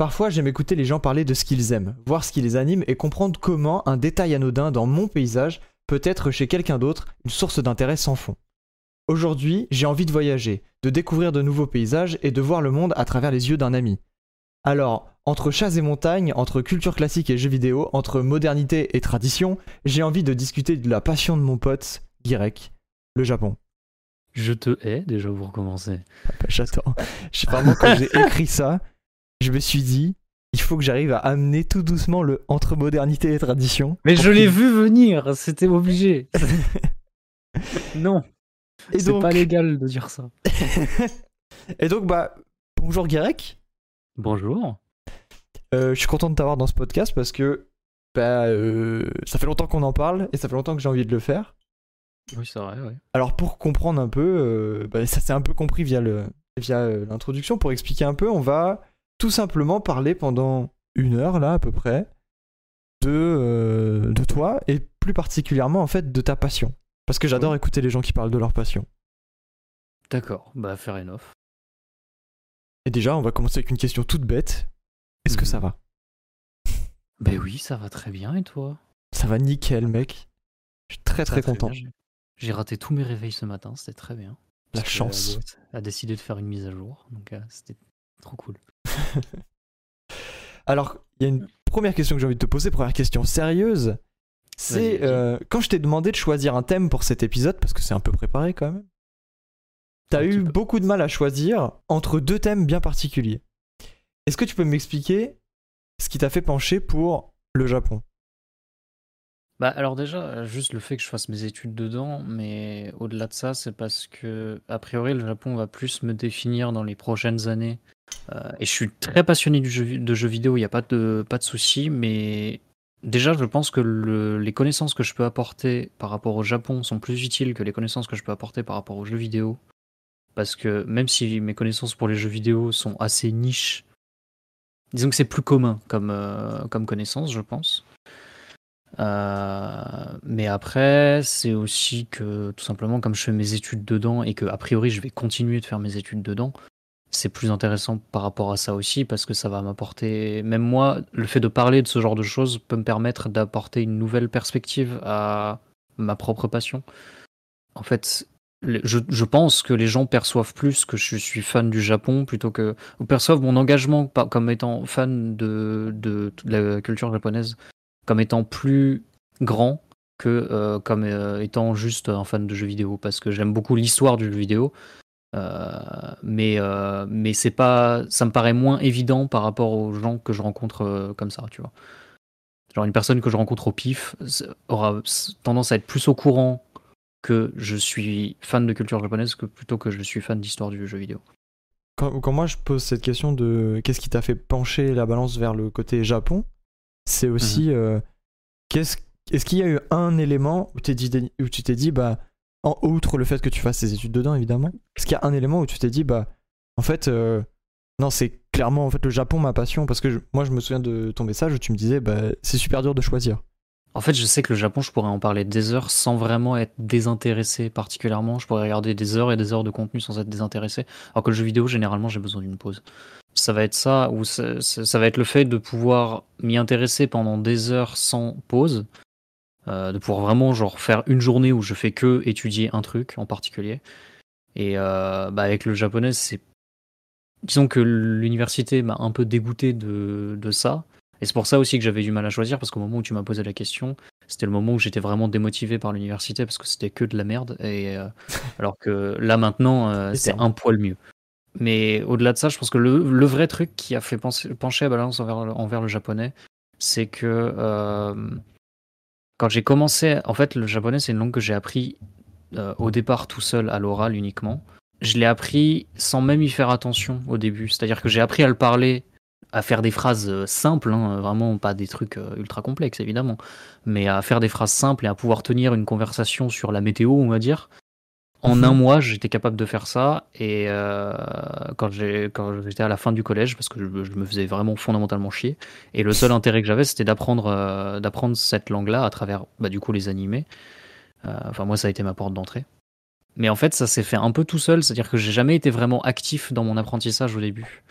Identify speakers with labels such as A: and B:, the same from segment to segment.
A: Parfois, j'aime écouter les gens parler de ce qu'ils aiment, voir ce qui les anime et comprendre comment un détail anodin dans mon paysage peut être chez quelqu'un d'autre une source d'intérêt sans fond. Aujourd'hui, j'ai envie de voyager, de découvrir de nouveaux paysages et de voir le monde à travers les yeux d'un ami. Alors, entre chats et montagnes, entre culture classique et jeux vidéo, entre modernité et tradition, j'ai envie de discuter de la passion de mon pote, Girek, le Japon.
B: Je te hais déjà pour recommencer.
A: Ah bah, J'attends. Je sais vraiment quand j'ai écrit ça, je me suis dit, il faut que j'arrive à amener tout doucement le entre modernité et tradition.
B: Mais je l'ai vu venir, c'était obligé. non, c'est
A: donc,
B: pas légal de dire ça.
A: et donc, bah, bonjour Guérec.
B: Bonjour.
A: Euh, je suis content de t'avoir dans ce podcast parce que bah, euh, ça fait longtemps qu'on en parle et ça fait longtemps que j'ai envie de le faire.
B: Oui, c'est vrai, oui.
A: Alors pour comprendre un peu, euh, bah, ça s'est un peu compris via le via l'introduction. Pour expliquer un peu, on va tout simplement parler pendant une heure là à peu près de euh, de toi et plus particulièrement en fait de ta passion. Parce que j'adore écouter les gens qui parlent de leur passion.
B: D'accord, bah fair enough.
A: Et déjà, on va commencer avec une question toute bête. Est-ce que
B: Mhm.
A: ça va?
B: Ben oui, ça va très bien et toi?
A: Ça va nickel, mec. Je suis très très content.
B: bien, j'ai- raté tous mes réveils ce matin, c'était très bien.
A: La chance.
B: a décidé de faire une mise à jour, donc euh, c'était trop cool.
A: Alors, il y a une première question que j'ai envie de te poser, première question sérieuse. C'est euh, quand je t'ai demandé de choisir un thème pour cet épisode, parce que c'est un peu préparé quand même, t'as eu
B: peu.
A: beaucoup de mal à choisir entre deux thèmes bien particuliers. Est-ce que tu peux m'expliquer ce qui t'a fait pencher pour le Japon?
B: Bah alors déjà, juste le fait que je fasse mes études dedans, mais au-delà de ça, c'est parce que, a priori, le Japon va plus me définir dans les prochaines années. Euh, et je suis très passionné du jeu, de jeux vidéo, il n'y a pas de, pas de souci, mais déjà, je pense que le- les connaissances que je peux apporter par rapport au Japon sont plus utiles que les connaissances que je peux apporter par rapport aux jeux vidéo. Parce que même si mes connaissances pour les jeux vidéo sont assez niches, disons que c'est plus commun comme, euh, connaissance, je pense. Euh, mais après, c'est aussi que tout simplement, comme je fais mes études dedans et que a priori je vais continuer de faire mes études dedans, c'est plus intéressant par rapport à ça aussi parce que ça va m'apporter, même moi, le fait de parler de ce genre de choses peut me permettre d'apporter une nouvelle perspective à ma propre passion. En fait, je, pense que les gens perçoivent plus que je suis fan du Japon plutôt que ou perçoivent mon engagement comme étant fan de, la culture japonaise comme étant plus grand que euh, comme euh, étant juste un fan de jeux vidéo parce que j'aime beaucoup l'histoire du jeu vidéo mais euh, mais c'est pas ça me paraît moins évident par rapport aux gens que je rencontre euh, comme ça tu vois genre une personne que je rencontre au pif aura tendance à être plus au courant que je suis fan de culture japonaise que plutôt que je suis fan d'histoire du jeu vidéo
A: quand, quand moi je pose cette question de qu'est-ce qui t'a fait pencher la balance vers le côté Japon, c'est aussi
B: Mhm.
A: euh, qu'est-ce est-ce qu'il y a eu un élément où, t'es dit, où tu t'es dit bah en outre le fait que tu fasses tes études dedans évidemment, est-ce qu'il y a un élément où tu t'es dit bah en fait euh, non c'est clairement en fait le Japon ma passion parce que moi je me souviens de ton message où tu me disais bah c'est super dur de choisir.
B: En fait, je sais que le Japon, je pourrais en parler des heures sans vraiment être désintéressé particulièrement. Je pourrais regarder des heures et des heures de contenu sans être désintéressé. Alors que le jeu vidéo, généralement, j'ai besoin d'une pause. Ça va être ça, ou ça va être le fait de pouvoir m'y intéresser pendant des heures sans pause. Euh, de pouvoir vraiment genre faire une journée où je fais que étudier un truc en particulier. Et euh, bah, avec le japonais, c'est disons que l'université m'a un peu dégoûté de, de ça. Et c'est pour ça aussi que j'avais du mal à choisir, parce qu'au moment où tu m'as posé la question, c'était le moment où j'étais vraiment démotivé par l'université, parce que c'était que de la merde. Et, euh, alors que là, maintenant, euh,
A: C'est
B: un poil mieux. Mais au-delà de ça, je pense que le, le vrai truc qui a fait penser- pencher la balance envers, le- envers le japonais, c'est que euh, quand j'ai commencé, en fait, le japonais, c'est une langue que j'ai appris euh, au départ tout seul à l'oral uniquement. Je l'ai appris sans même y faire attention au début. C'est-à-dire que j'ai appris à le parler, à faire des phrases euh, simples, hein, vraiment pas des trucs euh, ultra complexes évidemment, mais à faire des phrases simples et à pouvoir tenir une conversation sur la météo, on va dire. En
A: Mhm.
B: un mois, j'étais capable de faire ça. Et euh, quand j'étais à la fin du collège, parce que je, je me faisais vraiment fondamentalement chier, et le seul intérêt que j'avais, c'était d'apprendre euh, d'apprendre cette langue-là à travers, bah, du coup, les animés. Euh, Enfin, moi, ça a été ma porte d'entrée. Mais en fait, ça s'est fait un peu tout seul, c'est-à-dire que j'ai jamais été vraiment actif dans mon apprentissage au début.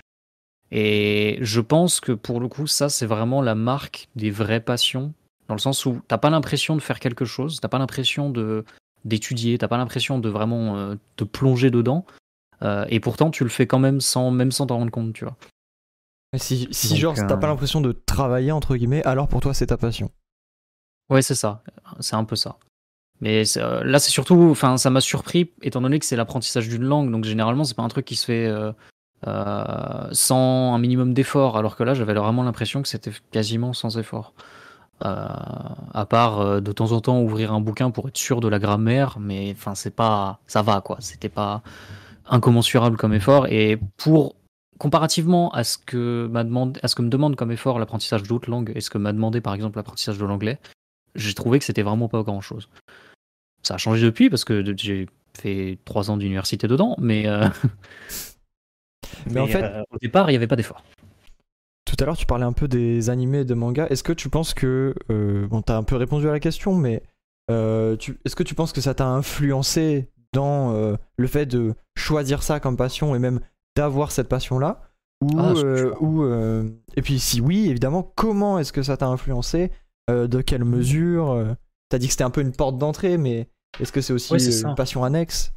B: Et je pense que pour le coup, ça, c'est vraiment la marque des vraies passions, dans le sens où t'as pas l'impression de faire quelque chose, t'as pas l'impression de d'étudier, t'as pas l'impression de vraiment euh, te plonger dedans, euh, et pourtant tu le fais quand même sans même sans t'en rendre compte, tu vois.
A: Si, si
B: Donc,
A: genre t'as
B: euh,
A: pas l'impression de travailler entre guillemets, alors pour toi c'est ta passion.
B: Ouais, c'est ça, c'est un peu ça. Mais là, c'est surtout, enfin, ça m'a surpris étant donné que c'est l'apprentissage d'une langue, donc généralement c'est pas un truc qui se fait euh, euh, sans un minimum d'effort, alors que là, j'avais vraiment l'impression que c'était quasiment sans effort. Euh, à part euh, de temps en temps ouvrir un bouquin pour être sûr de la grammaire, mais enfin, c'est pas, ça va quoi. C'était pas incommensurable comme effort. Et pour comparativement à ce que m'a demandé, à ce que me demande comme effort l'apprentissage d'autres langues et ce que m'a demandé par exemple l'apprentissage de l'anglais, j'ai trouvé que c'était vraiment pas grand chose. Ça a changé depuis parce que j'ai fait trois ans d'université dedans, mais, euh,
A: Mais en fait,
B: euh, au départ, il n'y avait pas d'effort.
A: Tout à l'heure tu parlais un peu des animés et de mangas. Est-ce que tu penses que euh, bon t'as un peu répondu à la question, mais euh, est-ce que tu penses que ça t'a influencé dans euh, le fait de choisir ça comme passion et même d'avoir cette passion là ou,
B: Ah,
A: euh, ou, euh, et puis si oui évidemment comment est-ce que ça t'a influencé? Euh, de quelle mesure? Euh, t'as dit que c'était un peu une porte d'entrée mais est-ce que c'est aussi
B: Ouais,
A: une passion annexe?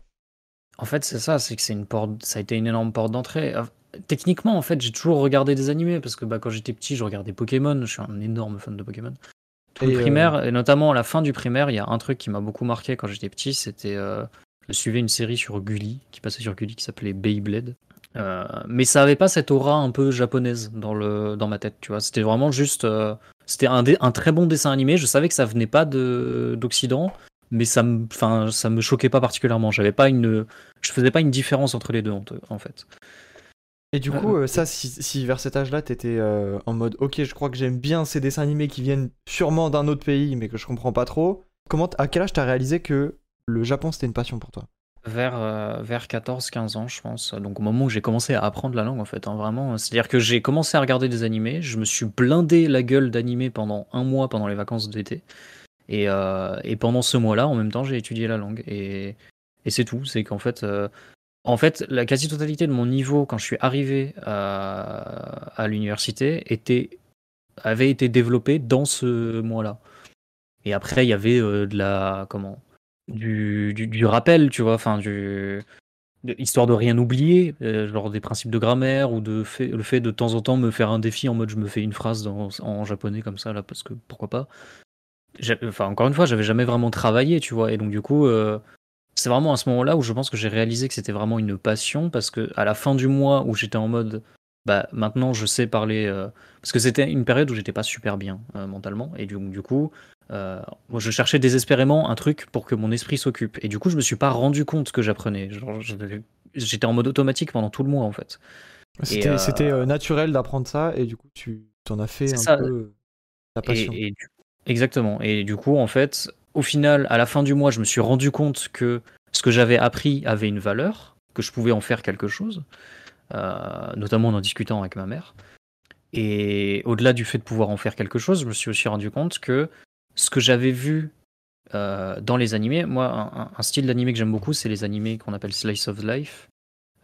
B: En fait, c'est ça, c'est que c'est une porte, ça a été une énorme porte d'entrée. Techniquement, en fait, j'ai toujours regardé des animés parce que bah, quand j'étais petit, je regardais Pokémon. Je suis un énorme fan de Pokémon. Tout le
A: Et, euh,
B: primaire, et notamment à la fin du primaire, il y a un truc qui m'a beaucoup marqué quand j'étais petit. C'était, euh, je suivais une série sur Gulli, qui passait sur Gulli, qui s'appelait Beyblade. Euh, mais ça avait pas cette aura un peu japonaise dans le dans ma tête, tu vois. C'était vraiment juste, euh, c'était un, très bon dessin animé. Je savais que ça venait pas de d'Occident, mais ça me, enfin, ça me choquait pas particulièrement. J'avais pas une, je faisais pas une différence entre les deux en, en fait.
A: Et du
B: Euh,
A: coup, euh, ça, si, si vers cet âge-là, t'étais euh, en mode, ok, je crois que j'aime bien ces dessins animés qui viennent sûrement d'un autre pays, mais que je comprends pas trop. Comment, à quel âge t'as réalisé que le Japon c'était une passion pour toi?
B: Vers, euh, vers 14-15 ans, je pense. Donc au moment où j'ai commencé à apprendre la langue, en fait, hein, vraiment. C'est-à-dire que j'ai commencé à regarder des animés, je me suis blindé la gueule d'animés pendant un mois pendant les vacances d'été. Et, euh, et pendant ce mois-là, en même temps, j'ai étudié la langue. Et, et c'est tout. C'est qu'en fait, euh, en fait, la quasi-totalité de mon niveau, quand je suis arrivé à, à l'université, avait été développée dans ce mois-là. Et après, il y avait euh, de la. Comment du, rappel, tu vois, enfin, de- histoire de rien oublier, euh, genre des principes de grammaire ou de le fait de temps en temps me faire un défi en mode je me fais une phrase en japonais comme ça, là, parce que pourquoi pas. Enfin, encore une fois, j'avais jamais vraiment travaillé, tu vois, et donc du coup, euh, c'est vraiment à ce moment-là où je pense que j'ai réalisé que c'était vraiment une passion parce que à la fin du mois où j'étais en mode bah maintenant je sais parler euh, parce que c'était une période où j'étais pas super bien euh, mentalement et du, du coup euh, moi je cherchais désespérément un truc pour que mon esprit s'occupe et du coup je me suis pas rendu compte que j'apprenais j'étais en mode automatique pendant tout le mois en fait
A: C'était naturel d'apprendre ça, et du coup, tu t'en as fait un
B: ça.
A: peu ta passion.
B: Et, et du- exactement. Et du coup, en fait, au final, à la fin du mois, je me suis rendu compte que ce que j'avais appris avait une valeur, que je pouvais en faire quelque chose, euh, notamment en discutant avec ma mère. Et au-delà du fait de pouvoir en faire quelque chose, je me suis aussi rendu compte que ce que j'avais vu euh, dans les animés, moi, un, style d'animé que j'aime beaucoup, c'est les animés qu'on appelle slice of life,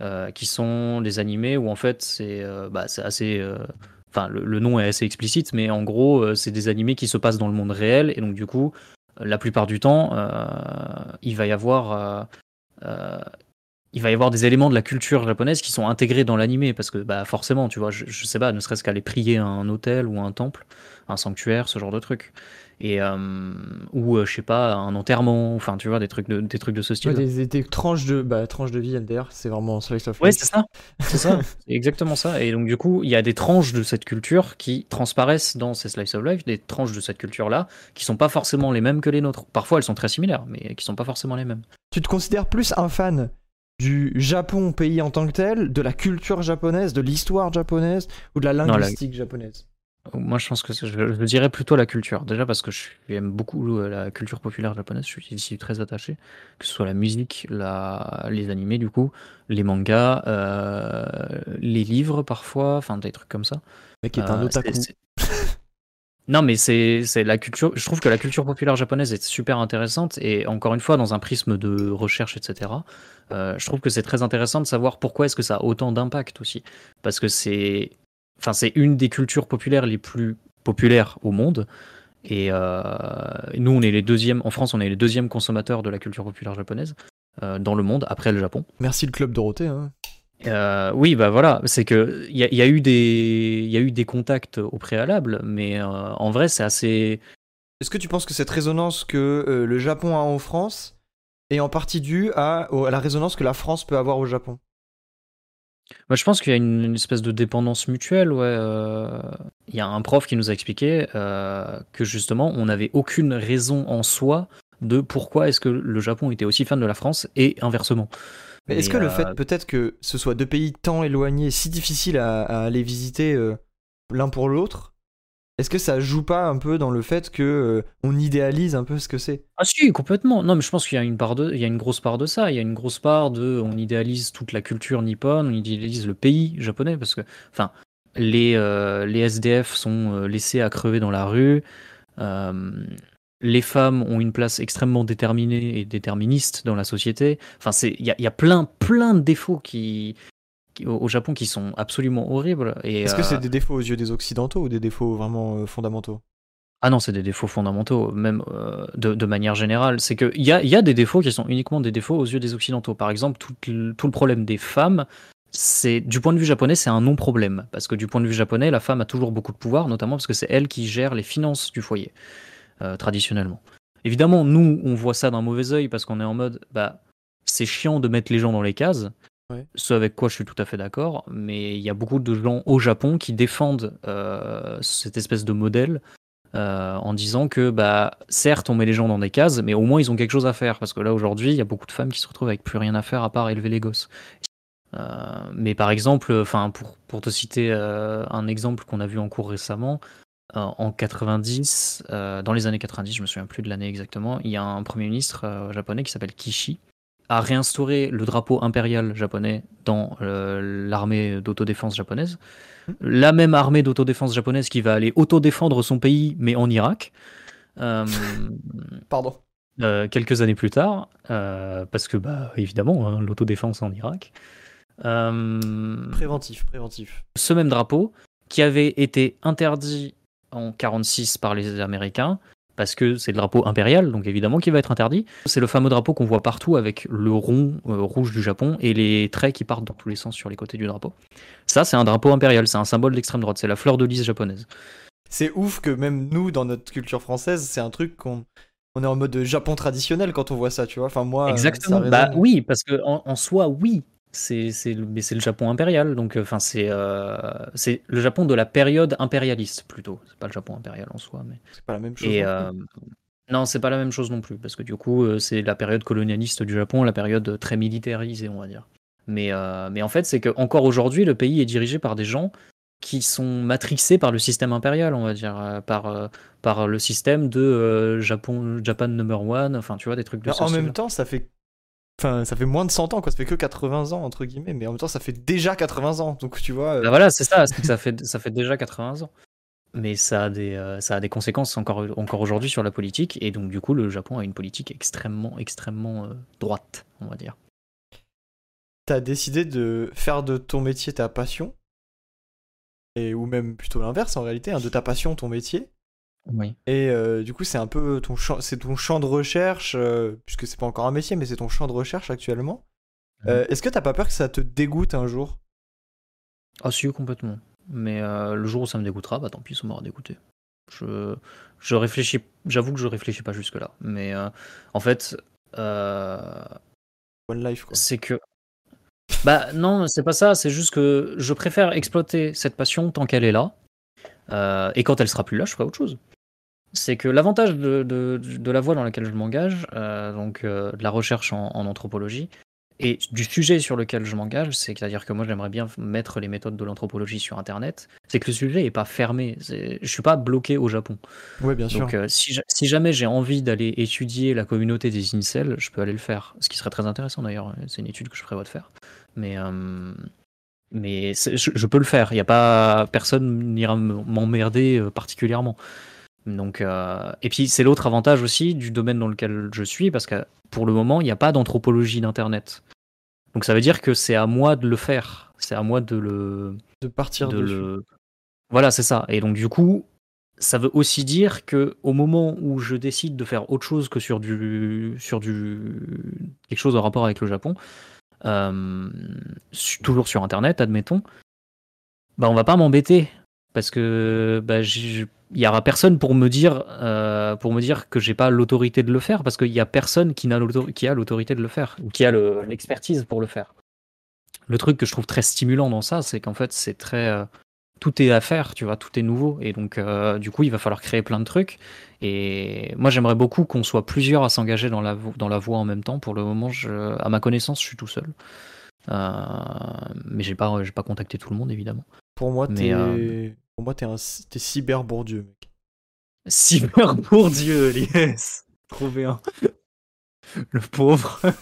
B: euh, qui sont des animés où en fait c'est bah, assez enfin le, nom est assez explicite mais en gros c'est des animés qui se passent dans le monde réel et donc du coup la plupart du temps euh, il va y avoir euh, euh, il va y avoir des éléments de la culture japonaise qui sont intégrés dans l'animé parce que bah forcément tu vois je, je sais pas ne serait-ce qu'aller prier à un hôtel ou un temple un sanctuaire ce genre de truc et euh, ou euh, je sais pas un enterrement enfin tu vois des trucs de des trucs de ce style
A: Ouais, des, tranches de bah, tranches de vie LDR, c'est vraiment slice of
B: Ouais,
A: life.
B: c'est ça. C'est ça. Exactement ça. Et donc, du coup, il y a des tranches de cette culture qui transparaissent dans ces slice of life, des tranches de cette culture-là, qui sont pas forcément les mêmes que les nôtres. Parfois, elles sont très similaires, mais qui sont pas forcément les mêmes.
A: Tu te considères plus un fan du Japon pays en tant que tel, de la culture japonaise, de l'histoire japonaise ou de la
B: la-
A: linguistique japonaise?
B: Moi, je pense que je, je dirais plutôt la culture. Déjà parce que j'aime beaucoup euh, la culture populaire japonaise. Je suis ici très attaché. Que ce soit la musique, la, les animés, du coup, les mangas, euh, les livres parfois, enfin des trucs comme ça.
A: Mais qui est un
B: Euh,
A: otaku.
B: c'est- Non, mais c'est c'est la culture. Je trouve que la culture populaire japonaise est super intéressante et encore une fois dans un prisme de recherche, etc. euh, je trouve que c'est très intéressant de savoir pourquoi est-ce que ça a autant d'impact aussi, parce que c'est, enfin, c'est une des cultures populaires les plus populaires au monde. Et euh, nous, on est les deuxièmes en France, on est les deuxièmes consommateurs de la culture populaire japonaise euh, dans le monde après le Japon.
A: Merci le club Dorothée. Hein.
B: Euh, oui, bah voilà, c'est que il y, a- y a eu des, il y a eu des contacts au préalable, mais en vrai, c'est assez.
A: Est-ce que tu penses que cette résonance que le Japon a en France est en partie due à la résonance que la France peut avoir au Japon?
B: Moi, je pense qu'il y a une, une espèce de dépendance mutuelle. Ouais, euh, il y a un prof qui nous a expliqué euh, que justement, on n'avait aucune raison en soi de pourquoi est-ce que le Japon était aussi fan de la France et inversement.
A: Est-ce que le
B: euh,
A: fait peut-être que ce soit deux pays tant éloignés, si difficiles à, à aller visiter l'un pour l'autre, est-ce que ça joue pas un peu dans le fait que euh, on idéalise un peu ce que c'est?
B: Ah si, complètement. Non, mais je pense qu'il y a une part de, il y a une grosse part de ça. Il y a une grosse part de, on idéalise toute la culture nippone, on idéalise le pays japonais parce que, enfin, les euh, SDF sont euh, laissés à crever dans la rue. Les femmes ont une place extrêmement déterminée et déterministe dans la société. Enfin, c'est, il y a, plein, plein de défauts qui- au Japon qui sont absolument horribles.
A: Est-ce que
B: euh,
A: c'est des défauts aux yeux des occidentaux ou des défauts vraiment euh, fondamentaux?
B: Ah non, c'est des défauts fondamentaux, même euh, de, de manière générale. C'est qu'il y a, y a des défauts qui sont uniquement des défauts aux yeux des Occidentaux. Par exemple, tout le, tout le problème des femmes, c'est du point de vue japonais, c'est un non-problème. Parce que du point de vue japonais, la femme a toujours beaucoup de pouvoir, notamment parce que c'est elle qui gère les finances du foyer, euh, traditionnellement. Évidemment, nous, on voit ça d'un mauvais œil parce qu'on est en mode, bah, c'est chiant de mettre les gens dans les cases. Ce avec quoi je suis tout à fait d'accord, mais il y a beaucoup de gens au Japon qui défendent euh, cette espèce de modèle euh, en disant que bah certes on met les gens dans des cases, mais au moins ils ont quelque chose à faire parce que là aujourd'hui il y a beaucoup de femmes qui se retrouvent avec plus rien à faire à part élever les gosses. Euh, mais par exemple, pour, pour te citer un exemple qu'on a vu en cours récemment, en 90, euh, dans les années 90, je me souviens plus de l'année exactement, il y a un premier ministre japonais qui s'appelle Kishi a réinstauré le drapeau impérial japonais dans euh, l'armée d'autodéfense japonaise. La même armée d'autodéfense japonaise qui va aller autodéfendre son pays, mais en Irak. Euh,
A: Pardon.
B: euh, quelques années plus tard, parce que bah évidemment hein, l'autodéfense en Irak.
A: Préventif, préventif.
B: ce même drapeau qui avait été interdit en 46 par les Américains parce que c'est le drapeau impérial, donc évidemment qu'il va être interdit. C'est le fameux drapeau qu'on voit partout avec le rond euh, rouge du Japon et les traits qui partent dans tous les sens sur les côtés du drapeau. Ça, c'est un drapeau impérial, c'est un symbole d'extrême droite, c'est la fleur de lys japonaise.
A: C'est ouf que même nous, dans notre culture française, c'est un truc qu'on on est en mode Japon traditionnel quand on voit ça, tu vois. Enfin, moi, euh,
B: Exactement.
A: ça
B: Bah oui, parce que en, en soi, oui. C'est, le- mais c'est le Japon impérial, donc euh, enfin c'est, euh, c'est le Japon de la période impérialiste plutôt. C'est pas le Japon impérial en soi, mais
A: c'est pas la même chose.
B: et euh, non, c'est pas la même chose non plus, parce que du coup, euh, c'est la période colonialiste du Japon, la période très militarisée, on va dire. Mais, euh, mais en fait, c'est que encore aujourd'hui, le pays est dirigé par des gens qui sont matrixés par le système impérial, on va dire, par, par le système de Japon, Japan number one, enfin, tu vois, des trucs de ce
A: en même temps, ça fait. Enfin, ça fait moins de 100 ans, quoi. Ça fait que 80 ans, entre guillemets. Mais en même temps, ça fait déjà 80 ans. Donc, tu vois. euh,
B: Bah voilà, c'est ça, c'est que ça fait, ça fait déjà 80 ans. Mais ça a des, euh, ça a des conséquences encore, encore aujourd'hui sur la politique, et donc du coup, le Japon a une politique extrêmement, extrêmement euh, droite, on va dire.
A: T'as décidé de faire de ton métier ta passion. Et, ou même plutôt l'inverse, en réalité, hein, de ta passion ton métier.
B: Oui.
A: Et euh, du coup, c'est un peu ton champ, c'est ton champ de recherche, euh, puisque c'est pas encore un métier, mais c'est ton champ de recherche actuellement. Euh, Est-ce que t'as pas peur que ça te dégoûte un jour?
B: Ah si, complètement. Mais euh, le jour où ça me dégoûtera, bah tant pis, ça m'aura dégoûté. Je, je réfléchis, j'avoue que je réfléchis pas jusque là. Mais en fait,
A: One Life, quoi.
B: c'est que, bah non, c'est pas ça. C'est juste que je préfère exploiter cette passion tant qu'elle est là. Euh, et quand elle sera plus là, je ferai autre chose. C'est que l'avantage de, de- de la voie dans laquelle je m'engage, euh, donc euh, de la recherche en, en anthropologie, et du sujet sur lequel je m'engage, c'est-à-dire que moi j'aimerais bien mettre les méthodes de l'anthropologie sur Internet, c'est que le sujet est pas fermé. Je suis pas bloqué au Japon.
A: Ouais, bien sûr.
B: Donc euh, si, ja- si jamais j'ai envie d'aller étudier la communauté des incels, je peux aller le faire. Ce qui serait très intéressant d'ailleurs. C'est une étude que je prévois de faire. Mais, je, je peux le faire. Il y a pas personne n'ira m'emmerder particulièrement. Donc, euh, et puis c'est l'autre avantage aussi du domaine dans lequel je suis, parce que pour le moment, il n'y a pas d'anthropologie d'Internet. Donc ça veut dire que c'est à moi de le faire. C'est à moi de le...
A: De partir
B: de
A: dessus.
B: le... Voilà, c'est ça. Et donc du coup, ça veut aussi dire que au moment où je décide de faire autre chose que sur du... Sur du... quelque chose en rapport avec le Japon, euh, toujours sur Internet, admettons, bah on va pas m'embêter parce que bah, il y aura personne pour me dire euh, pour me dire que j'ai pas l'autorité de le faire parce qu'il y a personne qui n'a qui a l'autorité de le faire ou qui a le- l'expertise pour le faire. Le truc que je trouve très stimulant dans ça, c'est qu'en fait c'est très euh, tout est à faire, tu vois, tout est nouveau et donc euh, du coup il va falloir créer plein de trucs et moi j'aimerais beaucoup qu'on soit plusieurs à s'engager dans la dans la voie en même temps. Pour le moment, je, à ma connaissance, je suis tout seul. Euh, mais j'ai pas j'ai pas contacté tout le monde évidemment.
A: Pour moi, t'es pour moi, t'es un... t'es cyber Bourdieu, mec.
B: Cyber Bourdieu, yes. Trouvé un. Le pauvre. Il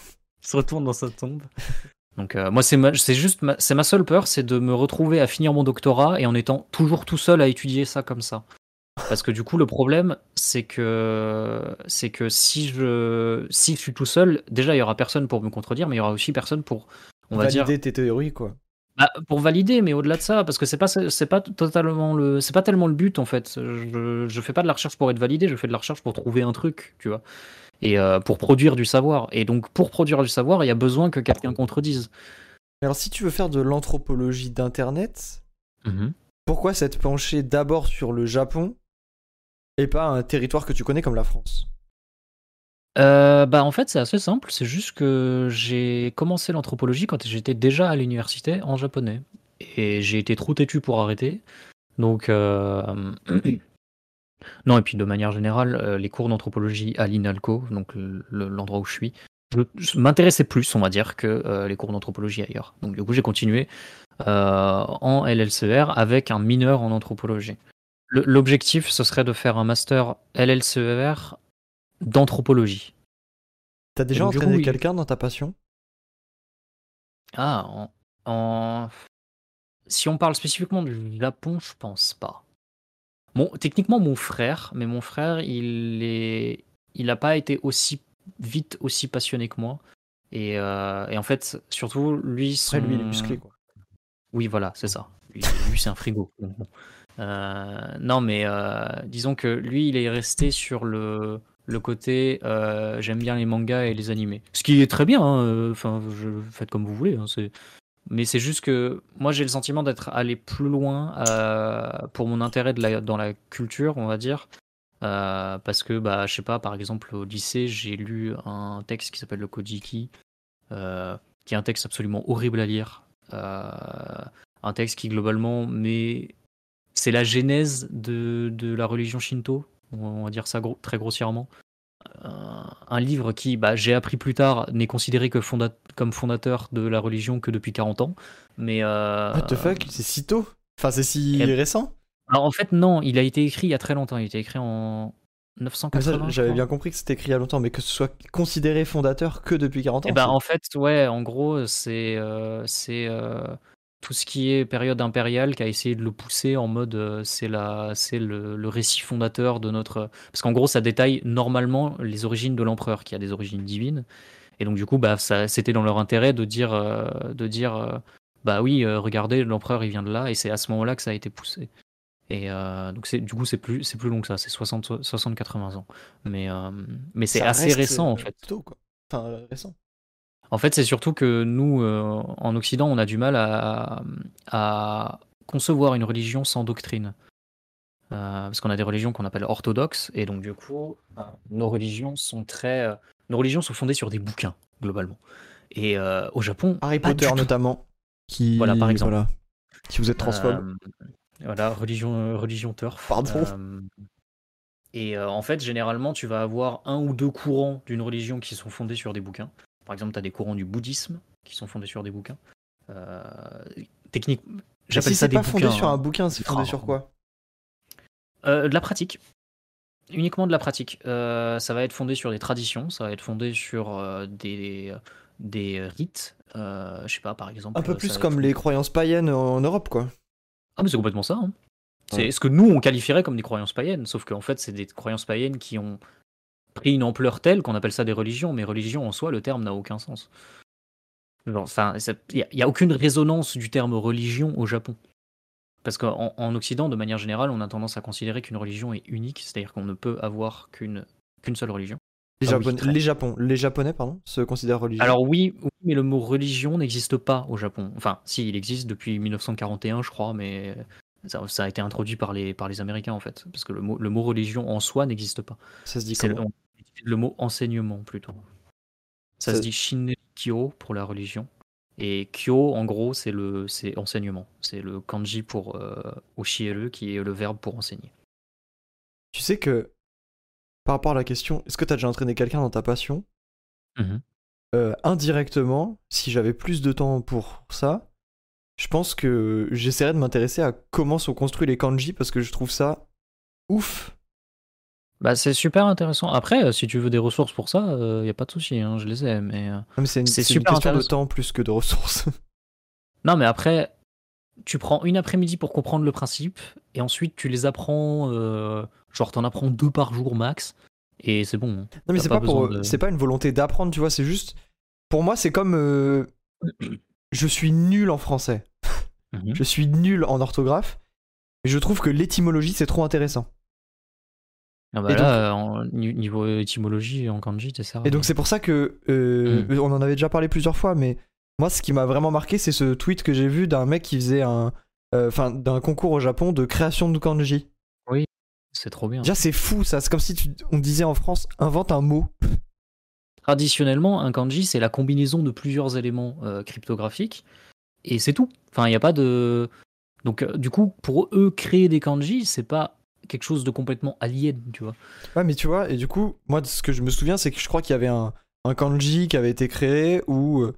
B: se retourne dans sa tombe. Donc euh, moi c'est c'est juste ma, c'est ma seule peur, c'est de me retrouver à finir mon doctorat et en étant toujours tout seul à étudier ça comme ça. Parce que du coup le problème c'est que c'est que si je si je suis tout seul, déjà il y aura personne pour me contredire, mais il y aura aussi personne pour on va dire
A: Valider tes théories, quoi.
B: Bah, pour valider, mais au-delà de ça, parce que c'est pas c'est pas totalement le c'est pas tellement le but en fait. Je, je fais pas de la recherche pour être validé, je fais de la recherche pour trouver un truc, tu vois, et euh, pour produire du savoir. Et donc pour produire du savoir, il y a besoin que quelqu'un contredise.
A: Alors, si tu veux faire de l'anthropologie d'Internet, pourquoi s'être penché d'abord sur le Japon et pas un territoire que tu connais comme la France?
B: Euh, bah en fait c'est assez simple, c'est juste que j'ai commencé l'anthropologie quand j'étais déjà à l'université en japonais et j'ai été trop têtu pour arrêter. Donc euh, non et puis de manière générale euh, les cours d'anthropologie à l'INALCO, donc le- le- l'endroit où je suis, je, m'intéressais plus on va dire que les cours d'anthropologie ailleurs. Donc du coup j'ai continué en LLCR avec un mineur en anthropologie. L'objectif ce serait de faire un master LLCR d'anthropologie.
A: T'as déjà
B: Donc,
A: entraîné quelqu'un dans ta passion?
B: Ah, en, en- si on parle spécifiquement du Japon, je pense pas. Bon, techniquement, mon frère, mais mon frère, il est, il a pas été aussi vite aussi passionné que moi. Et, euh, et en fait, surtout lui, son...
A: Après, lui, il est musclé, quoi.
B: Oui, voilà, c'est ça. Lui, lui, c'est un frigo. Euh, non, mais euh, disons que lui, il est resté sur le, le côté euh, j'aime bien les mangas et les animés. Ce qui est très bien, hein, euh, enfin, faites comme vous voulez. hein. Mais c'est juste que moi, j'ai le sentiment d'être allé plus loin euh, pour mon intérêt dans la culture, on va dire. Parce que, bah, je sais pas, par exemple, au lycée, j'ai lu un texte qui s'appelle le Kojiki, euh, qui est un texte absolument horrible à lire. Un texte qui, globalement, met. C'est la genèse de, de la religion shinto, on va dire ça gros- très grossièrement. Euh, un livre qui, bah, j'ai appris plus tard, n'est considéré que comme fondateur de la religion que depuis 40 ans. Mais. euh,
A: What the fuck? C'est si tôt? Enfin, c'est si
B: Eh-
A: récent?
B: alors, en fait, non, il a été écrit il y a très longtemps. Il a été écrit en
A: Mais ça,
B: 980. je
A: J'avais bien compris que c'était écrit il y a longtemps, mais que ce soit considéré fondateur que depuis 40 ans.
B: Eh ben,
A: c'est-
B: en fait, ouais, en gros, c'est euh, c'est euh, tout ce qui est période impériale qui a essayé de le pousser en mode euh, c'est la c'est le, le récit fondateur de notre parce qu'en gros ça détaille normalement les origines de l'empereur qui a des origines divines et donc du coup bah ça c'était dans leur intérêt de dire euh, de dire euh, bah oui regardez l'empereur il vient de là et c'est à ce moment-là que ça a été poussé et donc c'est du coup c'est plus c'est plus long que ça c'est 60 60 80 ans mais mais c'est assez
A: reste,
B: récent en fait
A: Tôt, quoi. Enfin, récent.
B: En fait, c'est surtout que nous, euh, en Occident, on a du mal à, à concevoir une religion sans doctrine. Euh, parce qu'on a des religions qu'on appelle orthodoxes, et donc du coup, euh, nos religions sont très, nos religions sont fondées sur des bouquins globalement. Et euh, au Japon,
A: Harry Potter notamment. Qui,
B: Voilà, par exemple.
A: voilà. Si vous êtes transphobe.
B: Voilà, religion, religion turf.
A: Pardon.
B: Et en fait, généralement, tu vas avoir un ou deux courants d'une religion qui sont fondés sur des bouquins. Par exemple, tu as des courants du bouddhisme qui sont fondés sur des bouquins. Euh, technique, j'appelle
A: si
B: ça des
A: pas fondé sur un
B: hein.
A: bouquin, c'est fondé
B: Ah.
A: sur quoi?
B: Euh, de la pratique. Uniquement de la pratique. Euh, ça va être fondé sur des traditions, ça va être fondé sur euh, des, des rites. Je sais pas, par exemple.
A: Un peu plus
B: être
A: comme les croyances païennes en Europe, quoi.
B: Ah, mais c'est complètement ça. hein. C'est
A: Ouais.
B: ce que nous on qualifierait comme des croyances païennes, sauf qu'en fait c'est des croyances païennes qui ont pris une ampleur telle qu'on appelle ça des religions, mais religion en soi, le terme n'a aucun sens. Enfin, il n'y a, aucune résonance du terme religion au Japon. Parce qu'en en Occident, de manière générale, on a tendance à considérer qu'une religion est unique, c'est-à-dire qu'on ne peut avoir qu'une qu'une seule religion.
A: Les,
B: Ah oui, très.
A: les, Japon, les Japonais pardon, se considèrent religieux.
B: Alors oui, oui, mais le mot religion n'existe pas au Japon. Enfin, si, il existe depuis 1941, je crois, mais ça, ça a été introduit par les, par les Américains, en fait. Parce que le mot, le mot religion en soi n'existe pas.
A: ça se dit
B: le,
A: comment?
B: utilise le mot enseignement, plutôt. Ça,
A: Ça-
B: se dit Shinrikyo pour la religion. Et Kyo, en gros, c'est le c'est enseignement. C'est le kanji pour euh, Oshieru, qui est le verbe pour enseigner.
A: Tu sais que, par rapport à la question, est-ce que tu as déjà entraîné quelqu'un dans ta passion? Euh, Indirectement, si j'avais plus de temps pour ça, je pense que j'essaierais de m'intéresser à comment sont construits les kanji parce que je trouve ça ouf.
B: Bah, c'est super intéressant. Après, euh, si tu veux des ressources pour ça, il n'y a pas de souci, hein, je les ai. Mais... euh,
A: mais c'est une,
B: C'est
A: une question de temps plus que de ressources.
B: Non, mais après, tu prends une après-midi pour comprendre le principe, et ensuite tu les apprends, euh, genre t'en apprends deux par jour max, et c'est bon.
A: Non mais c'est
B: pas
A: pas, pour,
B: de-
A: c'est pas une volonté d'apprendre, tu vois, c'est juste pour moi c'est comme euh, je suis nul en français,
B: Mhm.
A: je suis nul en orthographe, mais je trouve que l'étymologie c'est trop intéressant.
B: Ah bah
A: Et
B: là, euh, en- ni- niveau étymologie, en kanji, t'es ça.
A: Et donc c'est pour ça que euh,
B: Mm.
A: on en avait déjà parlé plusieurs fois, mais moi ce qui m'a vraiment marqué c'est ce tweet que j'ai vu d'un mec qui faisait un, euh, enfin d'un concours au Japon de création de kanji.
B: c'est trop bien.
A: Déjà c'est fou ça, c'est comme si tu- on disait en France invente un mot.
B: Traditionnellement, un kanji, c'est la combinaison de plusieurs éléments euh, cryptographiques, et c'est tout. Enfin, il n'y a pas de. Donc, euh, du coup, pour eux, créer des kanji, c'est pas quelque chose de complètement alien, tu vois.
A: Ouais, mais tu vois, et du coup, moi, ce que je me souviens, c'est que je crois qu'il y avait un, un kanji qui avait été créé où euh,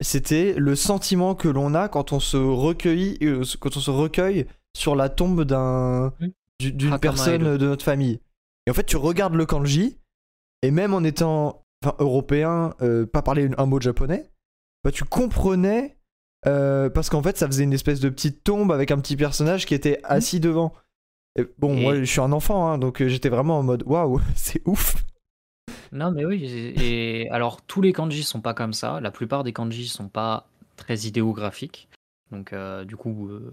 A: c'était le sentiment que l'on a quand on se recueille, euh, quand on se recueille sur la tombe d'un, d'une
B: Hakamaeru.
A: personne de notre famille. Et en fait, tu regardes le kanji, et même en étant enfin, européen, euh, pas parler un mot de japonais, bah, tu comprenais. euh, parce qu'en fait, ça faisait une espèce de petite tombe avec un petit personnage qui était assis devant. Et bon,
B: Et-
A: moi, je suis un enfant, hein, donc euh, j'étais vraiment en mode waouh, c'est ouf.
B: Non, mais oui. Et, alors, tous les kanji sont pas comme ça. La plupart des kanji sont pas très idéographiques. Donc, euh, du coup, euh,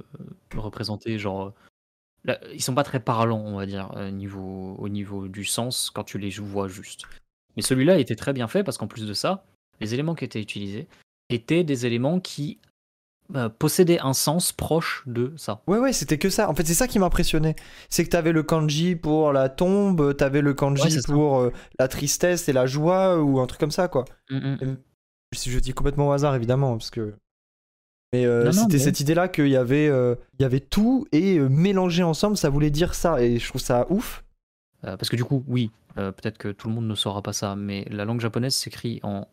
B: représenter genre. euh, là, ils sont pas très parlants, on va dire, euh, niveau, au niveau du sens quand tu les vois juste. Mais celui-là était très bien fait parce qu'en plus de ça, les éléments qui étaient utilisés étaient des éléments qui euh, possédaient un sens proche de ça.
A: Ouais, ouais, c'était que ça. En fait, c'est ça qui m'impressionnait. C'est que t'avais le kanji pour la tombe, t'avais le kanji
B: Ouais,
A: pour euh, la tristesse et la joie, ou un truc comme ça, quoi. Si je dis complètement au hasard, évidemment, parce que. Mais euh, c'était
B: mais-
A: cette idée-là qu'il y avait, il y avait tout et mélangé ensemble, ça voulait dire ça. Et je trouve ça ouf.
B: Parce que du coup, oui, peut-être que tout le monde ne saura pas ça, mais la langue japonaise s'écrit en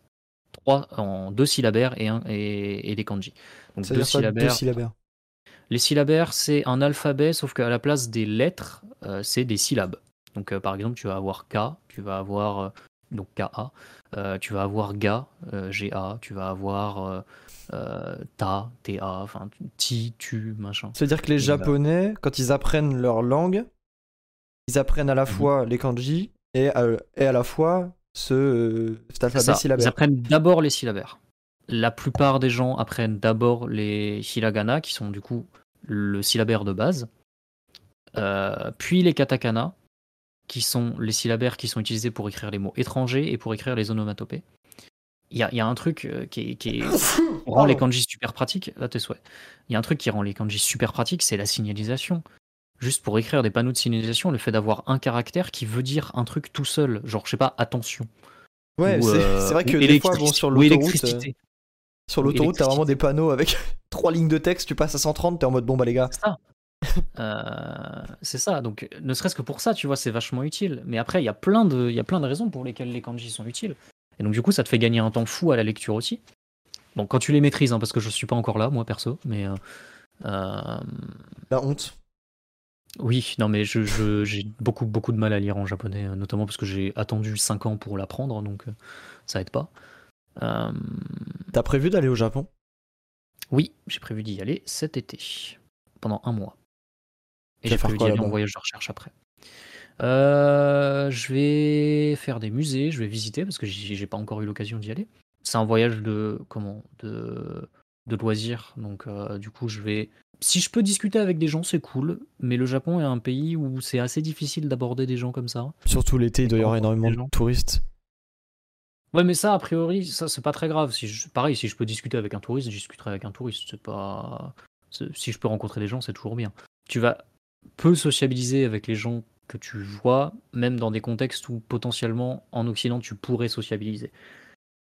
B: trois, en deux syllabaires et, un, et, et des kanji. Donc deux syllabaires.
A: deux syllabaires.
B: Les syllabaires, c'est un alphabet, sauf qu'à la place des lettres, euh, c'est des syllabes. Donc euh, par exemple, tu vas avoir K, tu vas avoir euh, donc KA, euh, tu vas avoir GA, GA, tu vas avoir Ta, TA, enfin Ti, Tu, machin.
A: C'est-à-dire que les
B: Et,
A: Japonais, quand ils apprennent leur langue, ils apprennent à la
B: Mhm.
A: fois les kanji et à, et à la fois ce, euh, cet alphabet
B: ça, Ils
A: syllabaire.
B: apprennent d'abord les syllabaires. La plupart des gens apprennent d'abord les hiragana, qui sont du coup le syllabaire de base, euh, puis les katakana, qui sont les syllabaires qui sont utilisés pour écrire les mots étrangers et pour écrire les onomatopées. Il y a, il y a un truc euh, qui, rend les kanji super pratiques. Là, tes souhaits. Il y a un truc qui rend les kanji super pratiques, c'est la signalisation. Juste pour écrire des panneaux de signalisation, le fait d'avoir un caractère qui veut dire un truc tout seul, genre je sais pas, attention.
A: Ouais, c'est
B: euh,
A: c'est vrai que des fois, bon, sur
B: ou
A: l'autoroute, euh, sur
B: ou
A: l'autoroute, t'as vraiment des panneaux avec trois lignes de texte, tu passes à 130, t'es en mode bon bah les gars.
B: C'est ça. Euh, c'est ça. Donc, ne serait-ce que pour ça, tu vois, c'est vachement utile. Mais après, il y a plein de, il y a plein de raisons pour lesquelles les kanji sont utiles. Et donc, du coup, ça te fait gagner un temps fou à la lecture aussi. Bon, quand tu les maîtrises, hein, parce que je suis pas encore là, moi perso, mais
A: La honte.
B: Oui, non, mais je, je- j'ai beaucoup, beaucoup de mal à lire en japonais, euh, notamment parce que j'ai attendu 5 ans pour l'apprendre, donc euh, ça aide pas. Euh,
A: T'as prévu d'aller au Japon?
B: Oui, j'ai prévu d'y aller cet été, pendant un mois. Et j'ai prévu d'y aller en voyage de recherche après. Euh, je vais faire des musées, je vais visiter parce que j'ai j'ai pas encore eu l'occasion d'y aller. C'est un voyage de comment de de loisirs, donc euh, du coup je vais. Si je peux discuter avec des gens, c'est cool, mais le Japon est un pays où c'est assez difficile d'aborder des gens comme ça.
A: Surtout l'été, il doit y avoir énormément de touristes.
B: Ouais, mais ça, a priori, ça c'est pas très grave. Si je- pareil, si je peux discuter avec un touriste, je discuterai avec un touriste. C'est pas. Si je peux rencontrer des gens, c'est toujours bien. Tu vas peu sociabiliser avec les gens que tu vois, même dans des contextes où potentiellement en Occident tu pourrais sociabiliser.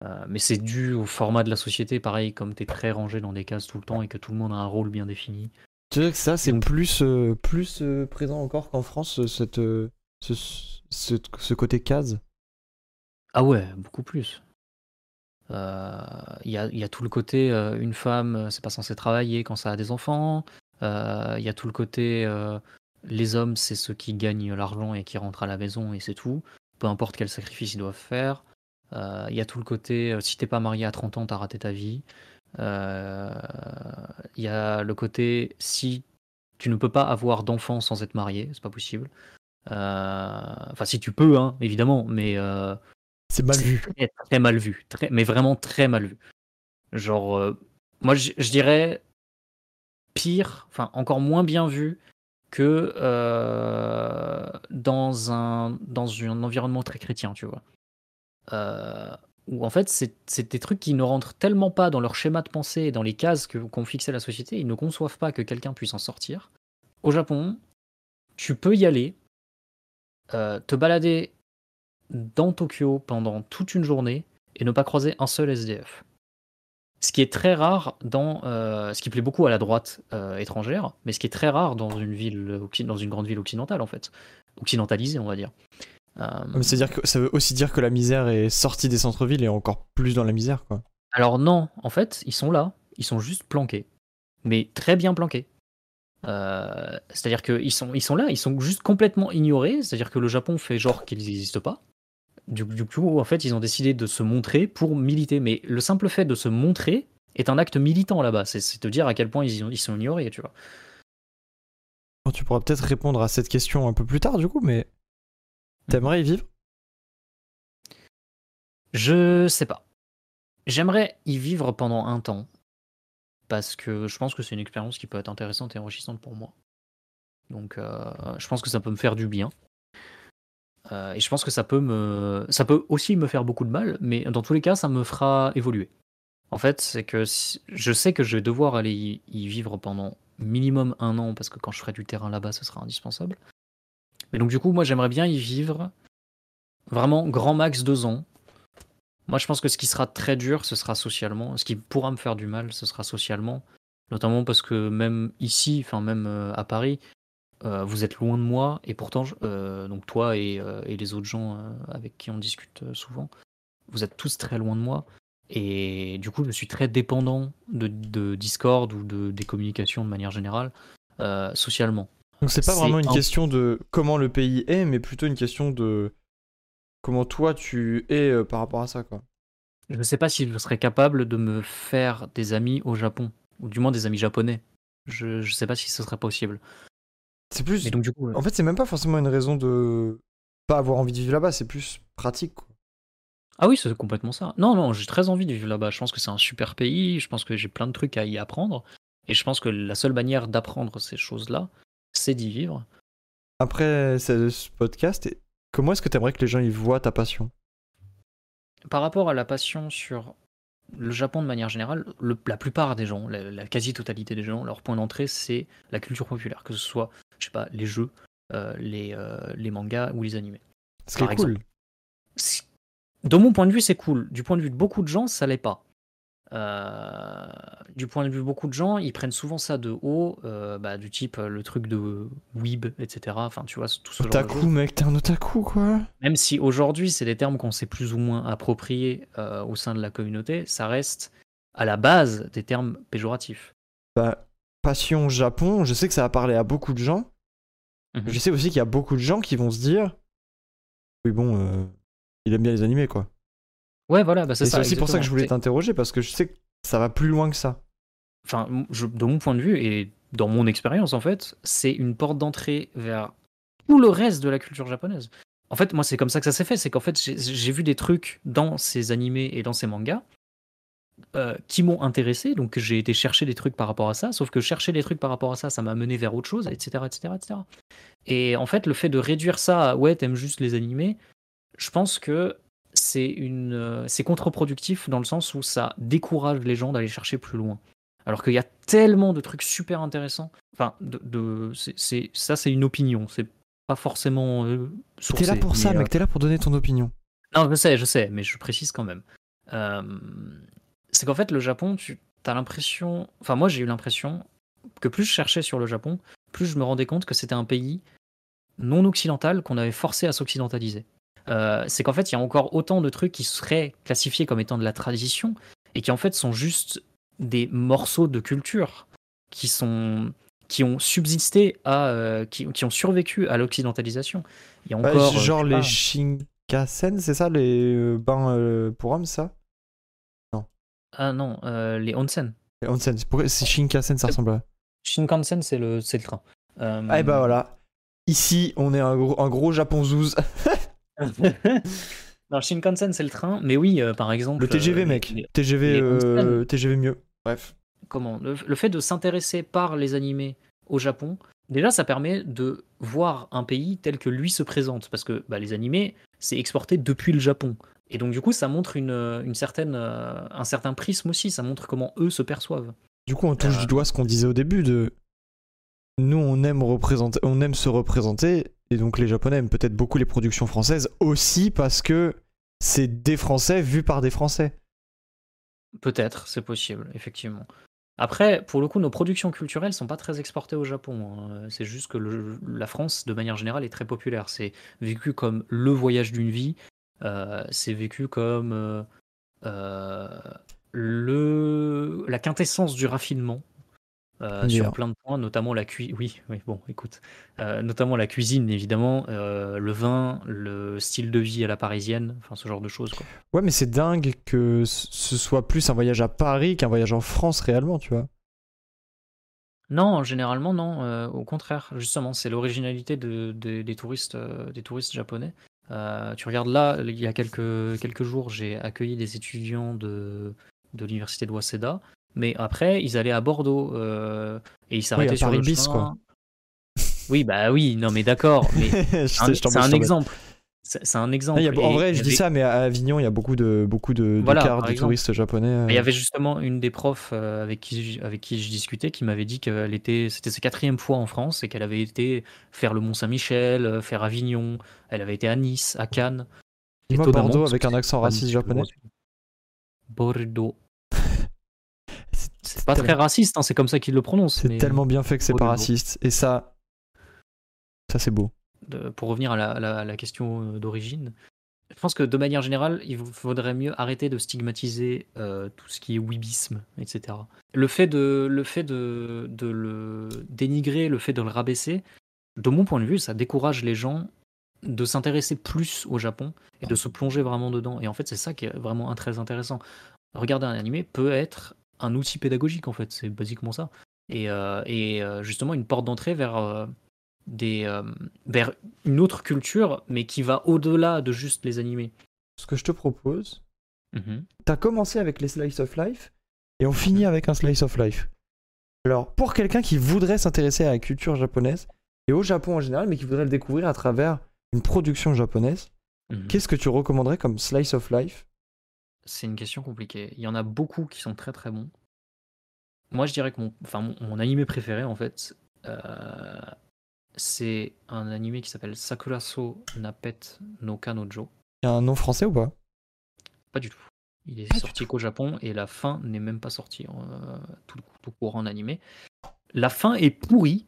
B: Euh, mais c'est dû au format de la société, pareil, comme tu es très rangé dans des cases tout le temps et que tout le monde a un rôle bien défini.
A: Tu sais que ça, c'est
B: Donc-
A: plus, euh, plus euh, présent encore qu'en France, cette, ce, ce, ce côté case.
B: Ah ouais, beaucoup plus. Il y, a, y a tout le côté, une femme, c'est pas censé travailler quand ça a des enfants. Il y a tout le côté, les hommes, c'est ceux qui gagnent l'argent et qui rentrent à la maison et c'est tout. Peu importe quel sacrifice ils doivent faire. Euh, Il y a tout le côté, euh, si t'es pas marié à 30 ans, t'as raté ta vie. Euh, Il y a le côté, si tu ne peux pas avoir d'enfants sans être marié, c'est pas possible. Enfin, si tu peux, hein, évidemment, mais...
A: C'est mal vu.
B: Très, très mal vu, très, mais vraiment très mal vu. Genre, euh, moi je je dirais pire, enfin encore moins bien vu que euh, dans, un, dans un environnement très chrétien, tu vois. Euh, où en fait, c'est des trucs qui ne rentrent tellement pas dans leur schéma de pensée et dans les cases qu'ont fixé la société, ils ne conçoivent pas que quelqu'un puisse en sortir. Au Japon, tu peux y aller, euh, te balader dans Tokyo pendant toute une journée et ne pas croiser un seul SDF. Ce qui est très rare dans, euh, ce qui plaît beaucoup à la droite étrangère, mais ce qui est très rare dans une ville, dans une grande ville occidentale en fait, occidentalisée on va dire. Euh,
A: Mais c'est dire que ça veut aussi dire que la misère est sortie des centres-villes et encore plus dans la misère, quoi.
B: alors non, en fait, ils sont là, ils sont juste planqués, mais très bien planqués. Euh, c'est-à-dire qu'ils sont, ils sont là, ils sont juste complètement ignorés, c'est-à-dire que le Japon fait genre qu'ils n'existent pas. Du, du coup, en fait, ils ont décidé de se montrer pour militer. Mais le simple fait de se montrer est un acte militant là-bas. C'est te dire à quel point ils, ils sont ignorés, tu vois.
A: Tu pourras peut-être répondre à cette question un peu plus tard, du coup, mais t'aimerais y vivre?
B: Je sais pas. J'aimerais y vivre pendant un temps. Parce que je pense que c'est une expérience qui peut être intéressante et enrichissante pour moi. Donc, euh, je pense que ça peut me faire du bien. Euh, et je pense que ça peut aussi me faire beaucoup de mal, mais dans tous les cas, ça me fera évoluer. En fait, c'est que je sais que je vais devoir aller y vivre pendant minimum un an, parce que quand je ferai du terrain là-bas, ce sera indispensable. Mais donc du coup, moi, j'aimerais bien y vivre vraiment grand max deux ans. Moi, je pense que ce qui sera très dur, ce sera socialement. Ce qui pourra me faire du mal, ce sera socialement. Notamment parce que même ici, enfin même euh, à Paris, euh, vous êtes loin de moi et pourtant, euh, donc toi et, les autres gens avec qui on discute souvent, vous êtes tous très loin de moi. Et du coup, je suis très dépendant de, Discord ou de, des communications de manière générale, socialement.
A: Donc c'est pas vraiment une
B: un-
A: question de comment le pays est, mais plutôt une question de comment toi tu es euh, par rapport à ça, quoi.
B: Je ne sais pas si je serais capable de me faire des amis au Japon, ou du moins des amis japonais. Je ne sais pas si ce serait possible.
A: C'est plus...
B: Mais donc du coup, euh,
A: En fait, c'est même pas forcément une raison de pas avoir envie de vivre là-bas, c'est plus pratique, quoi.
B: ah oui, c'est complètement ça. Non, non, j'ai très envie de vivre là-bas. Je pense que c'est un super pays. Je pense que j'ai plein de trucs à y apprendre. Et je pense que la seule manière d'apprendre ces choses-là, c'est d'y vivre.
A: Après ce podcast, comment est-ce que t'aimerais que les gens y voient ta passion?
B: Par rapport à la passion sur le Japon de manière générale, le- la plupart des gens, la, la quasi-totalité des gens, leur point d'entrée, c'est la culture populaire, que ce soit, je sais pas, les jeux, euh, les, euh, les mangas ou les animés.
A: Ce qui est
B: Par
A: cool.
B: De mon point de vue, c'est cool. Du point de vue de beaucoup de gens, ça l'est pas. Euh, du point de vue de beaucoup de gens, ils prennent souvent ça de haut, euh, bah, du type euh, le truc de weeb, etc. Enfin, tu vois, tout ce genre de
A: Otaku, mec, t'es un otaku, quoi.
B: Même si aujourd'hui, c'est des termes qu'on s'est plus ou moins appropriés au sein de la communauté, ça reste à la base des termes péjoratifs.
A: Bah, passion Japon, je sais que ça a parlé à beaucoup de gens.
B: Mhm.
A: Je sais aussi qu'il y a beaucoup de gens qui vont se dire Oui, bon, il aime bien les animés, quoi.
B: Ouais, voilà, bah, c'est
A: Et
B: ça.
A: c'est aussi pour ça que je voulais t'interroger, parce que je sais que ça va plus loin que ça.
B: Enfin, je- de mon point de vue, et dans mon expérience en fait, c'est une porte d'entrée vers tout le reste de la culture japonaise. En fait, moi, c'est comme ça que ça s'est fait. C'est qu'en fait, j'ai vu des trucs dans ces animés et dans ces mangas euh, qui m'ont intéressé. Donc, j'ai été chercher des trucs par rapport à ça. Sauf que chercher des trucs par rapport à ça, ça m'a mené vers autre chose, etc., etc., etc. Et en fait, le fait de réduire ça à ouais, t'aimes juste les animés, je pense que c'est une, euh, c'est contre-productif dans le sens où ça décourage les gens d'aller chercher plus loin. Alors qu'il y a tellement de trucs super intéressants. Enfin, de, c'est, ça, c'est une opinion. C'est pas forcément. Euh,
A: t'es là pour ça, mec. Euh, t'es là pour donner ton opinion.
B: Non, je sais, je sais, mais je précise quand même. Euh, c'est qu'en fait, le Japon, tu as l'impression. Enfin, moi, j'ai eu l'impression que plus je cherchais sur le Japon, plus je me rendais compte que c'était un pays non occidental qu'on avait forcé à s'occidentaliser. C'est qu'en fait, il y a encore autant de trucs qui seraient classifiés comme étant de la tradition et qui en fait sont juste des morceaux de culture qui sont qui ont subsisté à euh, qui, qui, ont survécu à l'occidentalisation.
A: Il y a encore genre les Shinkansen, c'est ça les euh, bains euh, pour hommes ça?
B: Non. Ah non, les onsen.
A: Les onsen, c'est Shinkansen ça ressemble à
B: Shinkansen c'est le c'est le train.
A: Ah et bah voilà. Ici, on est un gros, un gros Japon zouz.
B: non, Shinkansen c'est le train, mais oui, par exemple.
A: Le TGV, mec. TGV, TGV mieux. Bref.
B: Comment? Le, fait de s'intéresser par les animés au Japon, déjà ça permet de voir un pays tel que lui se présente, parce que bah, les animés, c'est exporté depuis le Japon. Et donc du coup, ça montre une, une certaine, euh, un certain prisme aussi, ça montre comment eux se perçoivent.
A: Du coup, on touche du euh. doigt ce qu'on disait au début de nous, on aime représenter, on aime se représenter, et donc les Japonais aiment peut-être beaucoup les productions françaises aussi parce que c'est des Français vus par des Français.
B: Peut-être, c'est possible, effectivement. Après, pour le coup, nos productions culturelles sont pas très exportées au Japon. Hein. C'est juste que la France, de manière générale, est très populaire. C'est vécu comme le voyage d'une vie. Euh, c'est vécu comme euh, euh, le, la quintessence du raffinement. Euh, sur plein de points, notamment la cuisine. Oui, oui, bon, écoute, euh, notamment la cuisine, évidemment, euh, le vin, le style de vie à la parisienne, enfin ce genre de choses. Quoi.
A: Ouais, mais c'est dingue que ce soit plus un voyage à Paris qu'un voyage en France réellement, tu vois.
B: Non, généralement non. au contraire, justement, c'est l'originalité de, des touristes, des touristes japonais. tu regardes là, il y a quelques, quelques jours, j'ai accueilli des étudiants de, de l'université de Waseda. Mais après, ils allaient à Bordeaux euh, et ils s'arrêtaient sur le bis, Quoi. Oui, bah oui, non, mais d'accord. C'est un, exemple. C'est un exemple.
A: en vrai, je dis ça, mais à Avignon, il y a beaucoup de beaucoup de, de touristes japonais. Euh.
B: Il y avait justement une des profs euh, avec qui avec qui je discutais qui m'avait dit qu'elle était c'était sa quatrième fois en France et qu'elle avait été faire le Mont Saint-Michel, faire Avignon. Elle avait été à Nice, à Cannes.
A: Dis-moi Bordeaux avec un accent raciste japonais.
B: Bordeaux. C'est pas très raciste, hein, c'est comme ça qu'il le prononce.
A: C'est tellement bien fait que c'est pas raciste. Et ça, ça c'est beau.
B: pour revenir à la, question euh, d'origine, je pense que de manière générale, il faudrait mieux arrêter de stigmatiser euh, tout ce qui est weebisme, etc. Le fait de le, fait de, de le dénigrer, le fait de le rabaisser, de mon point de vue, ça décourage les gens de s'intéresser plus au Japon et de se plonger vraiment dedans. Et en fait, c'est ça qui est vraiment très intéressant. Regarder un animé peut être un outil pédagogique en fait, c'est basiquement ça. Et, euh, et euh, justement une porte d'entrée vers, euh, des, vers une autre culture, mais qui va au-delà de juste les animés.
A: Ce que je te propose, mmh tu as commencé avec les slice of life et on finit avec un slice of life. Alors, pour quelqu'un qui voudrait s'intéresser à la culture japonaise et au Japon en général, mais qui voudrait le découvrir à travers une production japonaise, mmh qu'est-ce que tu recommanderais comme slice of life
B: c'est une question compliquée. Il y en a beaucoup qui sont très très bons. Moi, je dirais que mon, enfin, mon, animé préféré, en fait, euh, c'est un animé qui s'appelle Sakuraso Napet no Kanojo.
A: Il y a un nom français ou pas?
B: Pas du tout. Il est sorti qu'au Japon et la fin n'est même pas sortie euh, tout, tout court en animé. La fin est pourrie.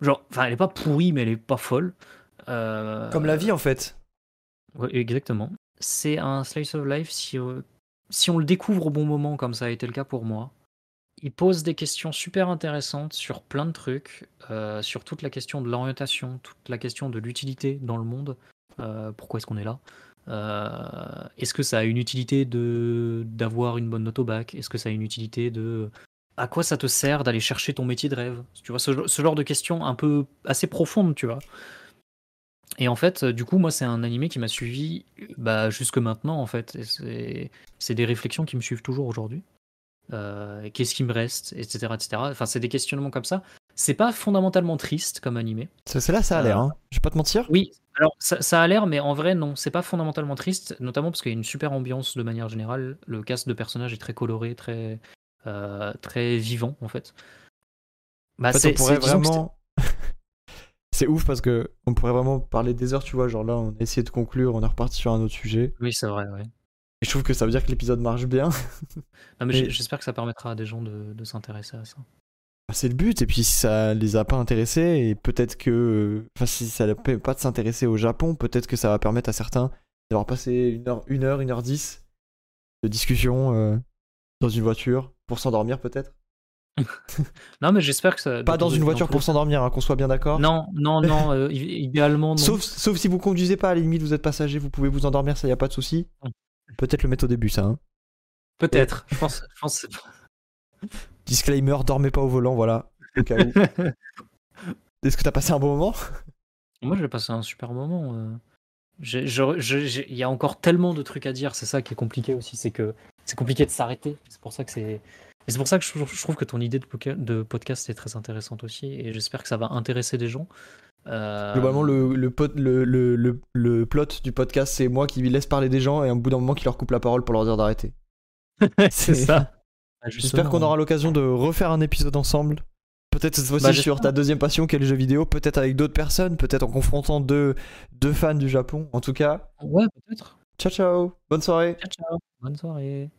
B: Genre, enfin, elle est pas pourrie, mais elle est pas folle.
A: Euh, Comme la vie, en fait.
B: Ouais, exactement c'est un slice of life si, euh, si on le découvre au bon moment, comme ça a été le cas pour moi. Il pose des questions super intéressantes sur plein de trucs, euh, sur toute la question de l'orientation, toute la question de l'utilité dans le monde. Euh, pourquoi est-ce qu'on est là Est-ce que ça a une utilité de d'avoir une bonne note au bac Est-ce que ça a une utilité de à quoi ça te sert d'aller chercher ton métier de rêve Tu vois, ce, ce genre de questions un peu assez profondes, tu vois. Et en fait, du coup, moi, c'est un animé qui m'a suivi bah, jusque maintenant, en fait. C'est des réflexions qui me suivent toujours aujourd'hui. Euh, Qu'est-ce qui me reste, etc., etc. Enfin, c'est des questionnements comme ça. C'est pas fondamentalement triste comme animé.
A: C'est là, ça a l'air. Hein. Je vais pas te mentir.
B: Oui, alors ça, ça a l'air, mais en vrai, non. C'est pas fondamentalement triste, notamment parce qu'il y a une super ambiance de manière générale. Le cast de personnages est très coloré, très, euh, très vivant, en fait.
A: Bah, en fait, on pourrait vraiment. c'est ouf parce que on pourrait vraiment parler des heures, tu vois. Genre là, on a essayé de conclure, on est reparti sur un autre sujet.
B: Oui, c'est vrai, ouais.
A: Et je trouve que ça veut dire que l'épisode marche bien.
B: non, mais, j'espère que ça permettra à des gens de, de s'intéresser à ça.
A: Bah, c'est le but, et puis si ça les a pas intéressés, et peut-être que. Enfin, si ça ne peut pas de s'intéresser au Japon, peut-être que ça va permettre à certains d'avoir passé une heure, une heure, une heure dix de discussion euh, dans une voiture pour s'endormir, peut-être.
B: non, mais j'espère que ça.
A: Pas dans une voiture pour s'endormir, hein, qu'on soit bien d'accord.
B: Non, non, non, euh, idéalement. Non.
A: Sauf, sauf si vous conduisez pas, à la limite, vous êtes passager, vous pouvez vous endormir, ça y a pas de souci. Peut-être le mettre au début, ça. Hein.
B: Peut-être, je pense. Je pense...
A: Disclaimer, dormez pas au volant, voilà. Au cas où. Est-ce que t'as passé un bon moment?
B: Moi, j'ai passé un super moment. Euh. Il y a encore tellement de trucs à dire, c'est ça qui est compliqué aussi, c'est que c'est compliqué de s'arrêter. C'est pour ça que c'est. C'est pour ça que je, trouve que ton idée de, podcast est très intéressante aussi, et j'espère que ça va intéresser des gens.
A: Euh... Globalement, le, le, le, le, le plot du podcast, c'est moi qui laisse parler des gens et un bout d'un moment qui leur coupe la parole pour leur dire d'arrêter.
B: c'est ça.
A: J'espère qu'on aura l'occasion de refaire un épisode ensemble. Peut-être cette fois-ci bah, sur ta deuxième passion qui est le jeu vidéo, peut-être avec d'autres personnes, peut-être en confrontant deux, deux fans du Japon. En tout cas.
B: Ouais, peut-être.
A: Ciao ciao, bonne soirée.
B: Ciao ciao, bonne soirée.